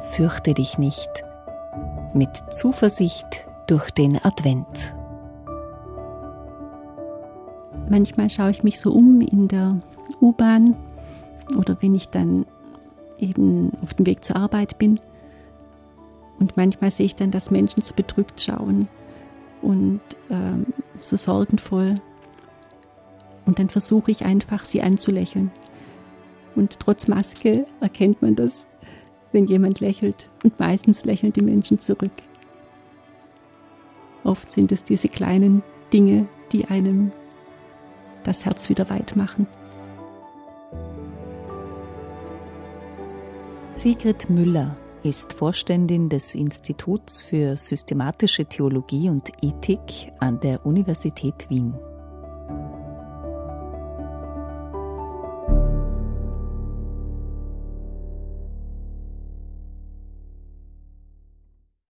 Fürchte dich nicht. Mit Zuversicht durch den Advent. Manchmal schaue ich mich so um in der U-Bahn oder wenn ich dann eben auf dem Weg zur Arbeit bin. Und manchmal sehe ich dann, dass Menschen so bedrückt schauen und ähm, so sorgenvoll. Und dann versuche ich einfach, sie anzulächeln. Und trotz Maske erkennt man das, wenn jemand lächelt. Und meistens lächeln die Menschen zurück. Oft sind es diese kleinen Dinge, die einem das Herz wieder weit machen. Sigrid Müller ist Vorständin des Instituts für systematische Theologie und Ethik an der Universität Wien.